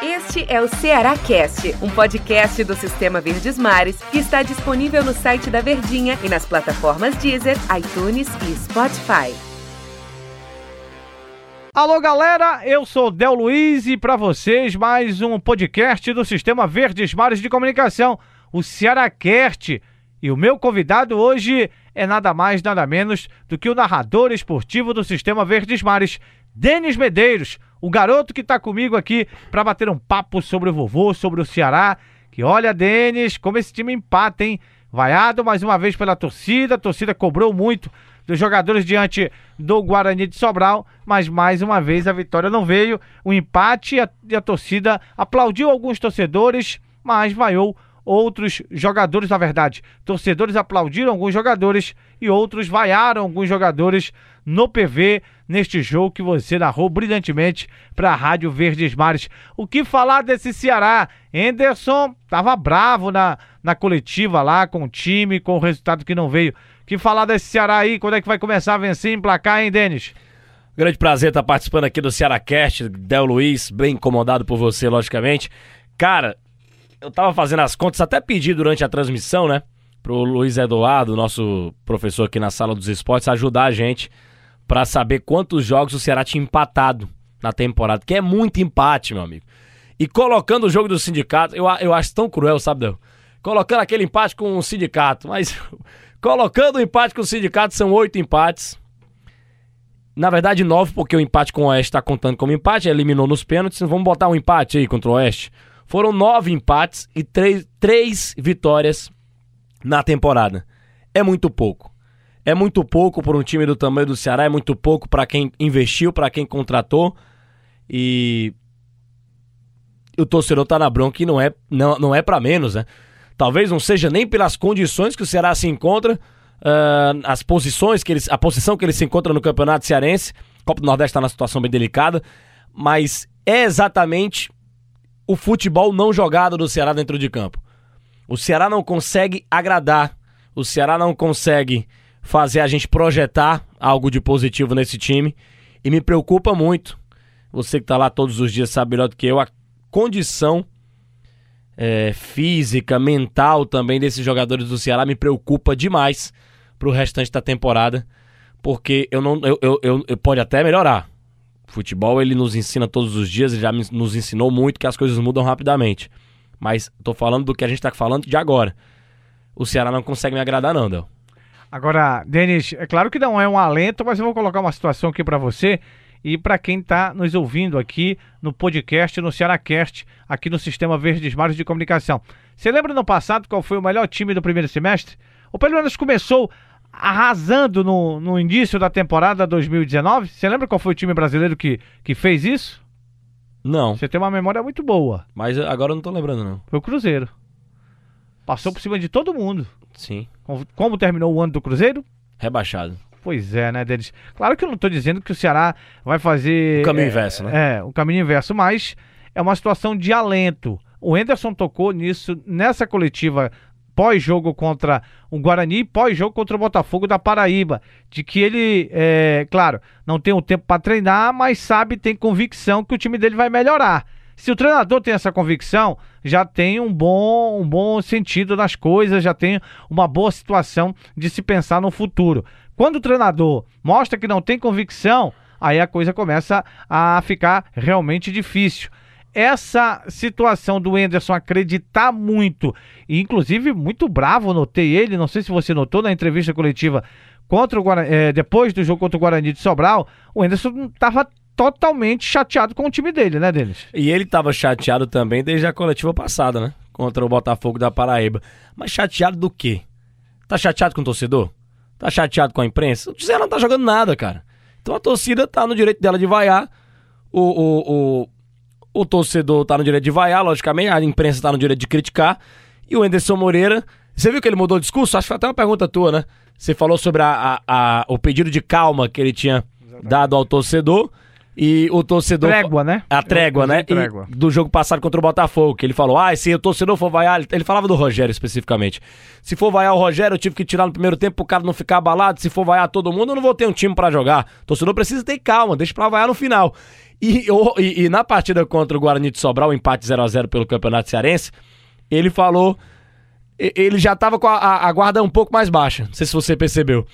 Este é o Ceará Cast, um podcast do Sistema Verdes Mares que está disponível no site da Verdinha e nas plataformas Deezer, iTunes e Spotify. Alô galera, eu sou Del Luiz e para vocês mais um podcast do Sistema Verdes Mares de Comunicação, o Ceará Cast. E o meu convidado hoje é nada mais, nada menos do que o narrador esportivo do Sistema Verdes Mares, Denis Medeiros, o garoto que está comigo aqui para bater um papo sobre o vovô, sobre o Ceará. Que olha, Denis, como esse time empata, hein? Vaiado mais uma vez pela torcida, a torcida cobrou muito dos jogadores diante do Guarani de Sobral, mas mais uma vez a vitória não veio. O empate e a torcida aplaudiu alguns torcedores, mas vaiou outros jogadores, na verdade. Torcedores aplaudiram alguns jogadores e outros vaiaram alguns jogadores no PV neste jogo que você narrou brilhantemente para a Rádio Verdes Mares. O que falar desse Ceará? Henderson estava bravo na, na coletiva lá com o time, com o resultado que não veio. O que falar desse Ceará aí? Quando é que vai começar a vencer em placar, hein, Denis? Grande prazer estar participando aqui do Ceará Cast, Del Luiz, bem incomodado por você, logicamente. Cara, eu tava fazendo as contas, até pedi durante a transmissão, né? Pro Luiz Eduardo, nosso professor aqui na sala dos esportes, ajudar a gente para saber quantos jogos o Ceará tinha empatado na temporada, que é muito empate, meu amigo. E colocando o jogo do sindicato, eu, eu acho tão cruel, sabe, Del? Colocando aquele empate com o sindicato, mas colocando o empate com o sindicato são oito empates. Na verdade, nove, porque o empate com o Oeste está contando como empate, eliminou nos pênaltis. Vamos botar um empate aí contra o Oeste. Foram nove empates e três, três vitórias na temporada. É muito pouco. É muito pouco para um time do tamanho do Ceará, é muito pouco para quem investiu, para quem contratou. E o torcedor tá na bronca e não é, não, não é para menos, né? Talvez não seja nem pelas condições que o Ceará se encontra, uh, as posições que ele, a posição que ele se encontra no Campeonato Cearense. A Copa do Nordeste está na situação bem delicada, mas é exatamente o futebol não jogado do Ceará dentro de campo. O Ceará não consegue agradar, o Ceará não consegue fazer a gente projetar algo de positivo nesse time e me preocupa muito. Você que está lá todos os dias sabe melhor do que eu a condição é, física, mental também desses jogadores do Ceará me preocupa demais para o restante da temporada, porque eu não, eu, eu, eu, eu pode até melhorar. Futebol ele nos ensina todos os dias, ele já nos ensinou muito que as coisas mudam rapidamente. Mas tô falando do que a gente tá falando de agora. O Ceará não consegue me agradar, não, Del. Agora, Denis, é claro que não é um alento, mas eu vou colocar uma situação aqui para você e para quem está nos ouvindo aqui no podcast, no Cearacast, aqui no Sistema Verdes Mares de Comunicação. Você lembra no passado qual foi o melhor time do primeiro semestre? Ou pelo menos começou arrasando no, no início da temporada 2019? Você lembra qual foi o time brasileiro que, que fez isso? Não. Você tem uma memória muito boa. Mas agora eu não tô lembrando, não. Foi o Cruzeiro. Passou por cima de todo mundo. Sim. Como, como terminou o ano do Cruzeiro? Rebaixado. Pois é, né, Denis? Claro que eu não tô dizendo que o Ceará vai fazer. O caminho é, inverso, né? É, o caminho inverso, mas é uma situação de alento. O Henderson tocou nisso nessa coletiva pós-jogo contra o Guarani, pós-jogo contra o Botafogo da Paraíba, de que ele, é, claro, não tem o tempo para treinar, mas sabe, tem convicção que o time dele vai melhorar. Se o treinador tem essa convicção, já tem um bom, um bom sentido nas coisas, já tem uma boa situação de se pensar no futuro. Quando o treinador mostra que não tem convicção, aí a coisa começa a ficar realmente difícil essa situação do Enderson acreditar muito, e inclusive muito bravo, notei ele, não sei se você notou na entrevista coletiva contra o Guarani, é, depois do jogo contra o Guarani de Sobral, o Enderson estava totalmente chateado com o time dele, né, Denis? E ele estava chateado também desde a coletiva passada, né? Contra o Botafogo da Paraíba. Mas chateado do quê? Tá chateado com o torcedor? Tá chateado com a imprensa? O Zé não tá jogando nada, cara. Então a torcida tá no direito dela de vaiar. O, o, o, o torcedor tá no direito de vaiar, logicamente, a imprensa tá no direito de criticar. E o Anderson Moreira, você viu que ele mudou o discurso? Acho que foi até uma pergunta tua, né? Você falou sobre a, a, a o pedido de calma que ele tinha Exatamente. dado ao torcedor. E o torcedor. Trégua, né? A trégua, né? Trégua. do jogo passado contra o Botafogo, que ele falou: ah, se o torcedor for vaiar. Ele falava do Rogério especificamente. Se for vaiar o Rogério, eu tive que tirar no primeiro tempo pro cara não ficar abalado. Se for vaiar todo mundo, eu não vou ter um time para jogar. O torcedor precisa ter calma, deixa pra vaiar no final. E, e, e, na partida contra o Guarani de Sobral, o empate 0 a 0 pelo Campeonato Cearense, ele falou. Ele já tava com a, a, guarda um pouco mais baixa. Não sei se você percebeu.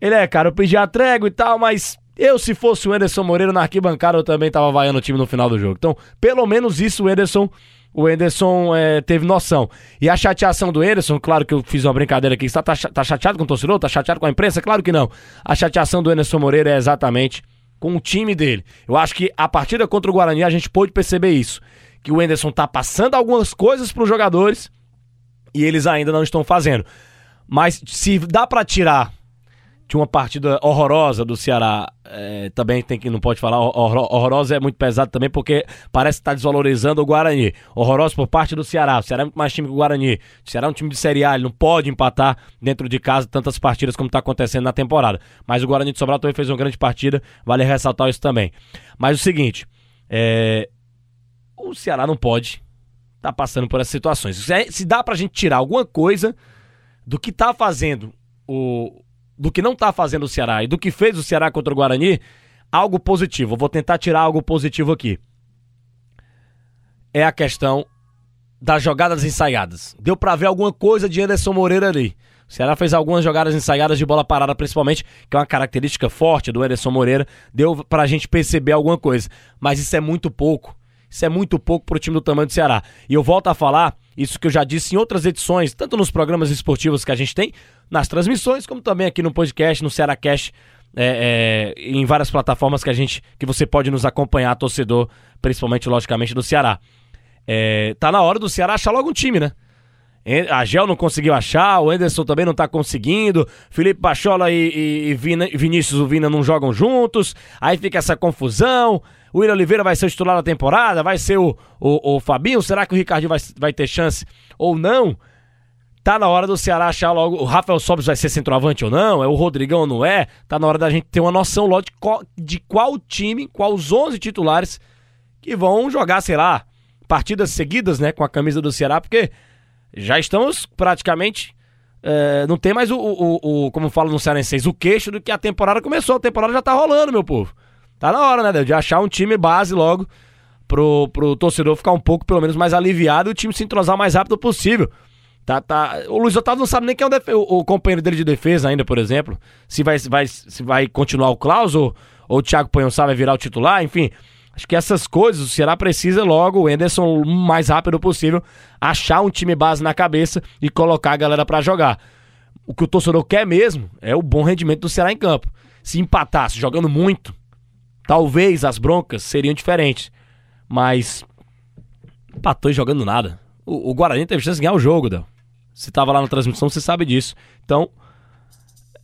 Ele é, cara, eu pedi a trégua e tal, mas eu, se fosse o Anderson Moreira na arquibancada, eu também tava vaiando o time no final do jogo. Então, pelo menos isso o Anderson o Enderson é, teve noção. E a chateação do Enderson, claro que eu fiz uma brincadeira aqui, está tá, chateado com o torcedor? Tá chateado com a imprensa? Claro que não. A chateação do Enderson Moreira é exatamente com o time dele. Eu acho que a partida contra o Guarani a gente pôde perceber isso. Que o Enderson tá passando algumas coisas para os jogadores e eles ainda não estão fazendo. Mas se dá para tirar de uma partida horrorosa do Ceará. É, também tem que não pode falar horrorosa é muito pesado também porque parece estar tá desvalorizando o Guarani. Horrorosa por parte do Ceará. O Ceará é muito mais time que o Guarani. O Ceará é um time de Série A, ele não pode empatar dentro de casa tantas partidas como está acontecendo na temporada. Mas o Guarani de Sobral também fez uma grande partida, vale ressaltar isso também. Mas o seguinte, é... o Ceará não pode tá passando por essas situações. Se, é, se dá pra gente tirar alguma coisa do que tá fazendo o, do que não está fazendo o Ceará e do que fez o Ceará contra o Guarani, algo positivo. Eu vou tentar tirar algo positivo aqui. É a questão das jogadas ensaiadas. Deu para ver alguma coisa de Anderson Moreira ali. O Ceará fez algumas jogadas ensaiadas de bola parada, principalmente, que é uma característica forte do Anderson Moreira. Deu pra gente perceber alguma coisa. Mas isso é muito pouco. Isso é muito pouco pro time do tamanho do Ceará. E eu volto a falar isso que eu já disse em outras edições, tanto nos programas esportivos que a gente tem, nas transmissões, como também aqui no podcast, no Ceará Cash, é, é, em várias plataformas que a gente, que você pode nos acompanhar, torcedor, principalmente, logicamente, do Ceará. É, tá na hora do Ceará achar logo um time, né? A Gel não conseguiu achar, o Anderson também não tá conseguindo, Felipe Bachola e, e, e Vina, Vinícius Vina não jogam juntos, aí fica essa confusão. O William Oliveira vai ser o titular da temporada, vai ser o, o, o Fabinho, será que o Ricardinho vai, vai ter chance ou não? Tá na hora do Ceará achar logo. O Rafael Sobres vai ser centroavante ou não? É o Rodrigão ou não é? Tá na hora da gente ter uma noção logo de qual, de qual time, qual os 11 titulares que vão jogar, sei lá, partidas seguidas, né, com a camisa do Ceará, porque já estamos praticamente. É, não tem mais o, o, o, como falo no Cearenseis, o queixo do que a temporada começou. A temporada já tá rolando, meu povo. Tá na hora, né, de achar um time base logo pro, pro torcedor ficar um pouco, pelo menos, mais aliviado e o time se entrosar o mais rápido possível. Tá, tá. O Luiz Otávio não sabe nem quem é o, o, o companheiro dele de defesa ainda, por exemplo. Se vai, vai, se vai continuar o Klaus ou, ou o Thiago Panhonçá vai virar o titular, enfim. Acho que essas coisas o Ceará precisa logo, o Enderson, o mais rápido possível, achar um time base na cabeça e colocar a galera para jogar. O que o torcedor quer mesmo é o bom rendimento do Ceará em campo. Se empatasse jogando muito, talvez as broncas seriam diferentes. Mas empatou jogando nada. O, o Guarani teve chance de ganhar o jogo, Del. Você tava lá na transmissão, você sabe disso. Então,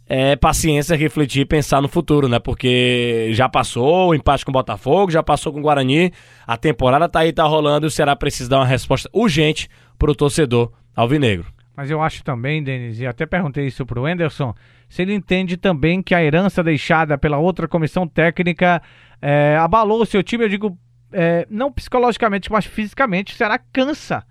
é paciência refletir e pensar no futuro, né? Porque já passou o empate com o Botafogo, já passou com o Guarani, a temporada tá aí, tá rolando e o Ceará precisa dar uma resposta urgente pro torcedor alvinegro. Mas eu acho também, Denis, e até perguntei isso pro Enderson, se ele entende também que a herança deixada pela outra comissão técnica é, abalou o seu time, eu digo, é, não psicologicamente, mas fisicamente, o Ceará cansa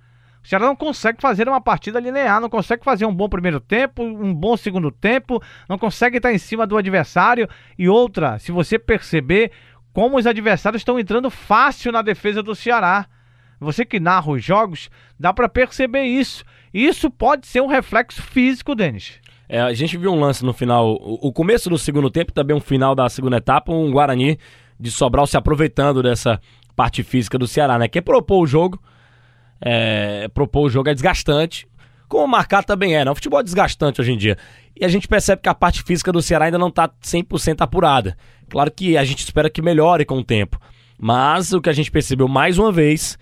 o Ceará não consegue fazer uma partida linear, não consegue fazer um bom primeiro tempo, um bom segundo tempo, não consegue estar em cima do adversário. E outra, se você perceber como os adversários estão entrando fácil na defesa do Ceará. Você que narra os jogos, dá para perceber isso. Isso pode ser um reflexo físico, Denis. É, a gente viu um lance no final, o, começo do segundo tempo, também um final da segunda etapa, um Guarani de Sobral se aproveitando dessa parte física do Ceará, né? Que propôs o jogo, é, propor o jogo é desgastante, como marcar também é, né? O futebol é desgastante hoje em dia. E a gente percebe que a parte física do Ceará ainda não está 100% apurada. Claro que a gente espera que melhore com o tempo. Mas o que a gente percebeu mais uma vez,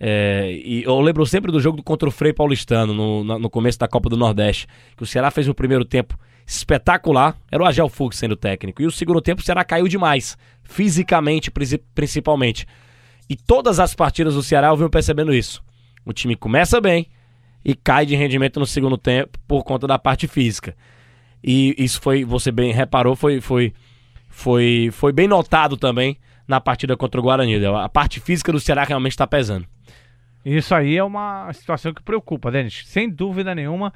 é, e eu lembro sempre do jogo contra o Frei Paulistano, no, no começo da Copa do Nordeste, que o Ceará fez um primeiro tempo espetacular, era o Agel Fux sendo técnico. E o segundo tempo o Ceará caiu demais, fisicamente principalmente. E todas as partidas do Ceará eu venho percebendo isso. O time começa bem e cai de rendimento no segundo tempo por conta da parte física. E isso foi, você bem reparou, foi, foi, foi, foi bem notado também na partida contra o Guarani. A parte física do Ceará realmente está pesando. Isso aí é uma situação que preocupa, Denis. Sem dúvida nenhuma,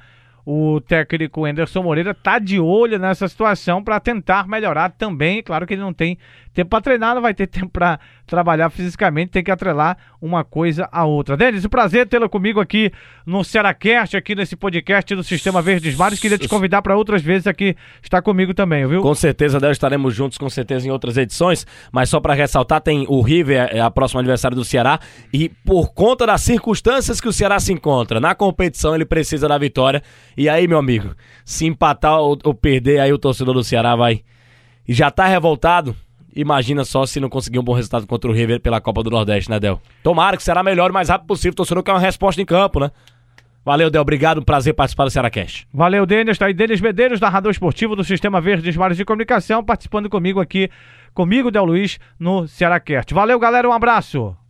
o técnico Anderson Moreira tá de olho nessa situação para tentar melhorar também. Claro que ele não tem tempo para treinar, não vai ter tempo para trabalhar fisicamente, tem que atrelar uma coisa a outra. Denis, um prazer tê-lo comigo aqui no Cearacast, aqui nesse podcast do Sistema Verdes Mares. Queria te convidar para outras vezes aqui estar comigo também, viu? Com certeza, Del, estaremos juntos, com certeza, em outras edições. Mas só para ressaltar, tem o River, é a próxima adversário do Ceará, e por conta das circunstâncias que o Ceará se encontra na competição, ele precisa da vitória. E aí, meu amigo, se empatar ou, ou perder, aí o torcedor do Ceará vai. E já tá revoltado, Imagina só se não conseguir um bom resultado contra o River pela Copa do Nordeste, né, Del? Tomara que será melhor o mais rápido possível. Torcedor quer uma resposta em campo, né? Valeu, Del. Obrigado. Um prazer participar do Ceará Cash. Valeu, Denis. Tá aí Denis Medeiros, narrador esportivo do Sistema Verdes Mares de Comunicação, participando comigo aqui, comigo, Del Luiz, no Ceará Cast. Valeu, galera. Um abraço.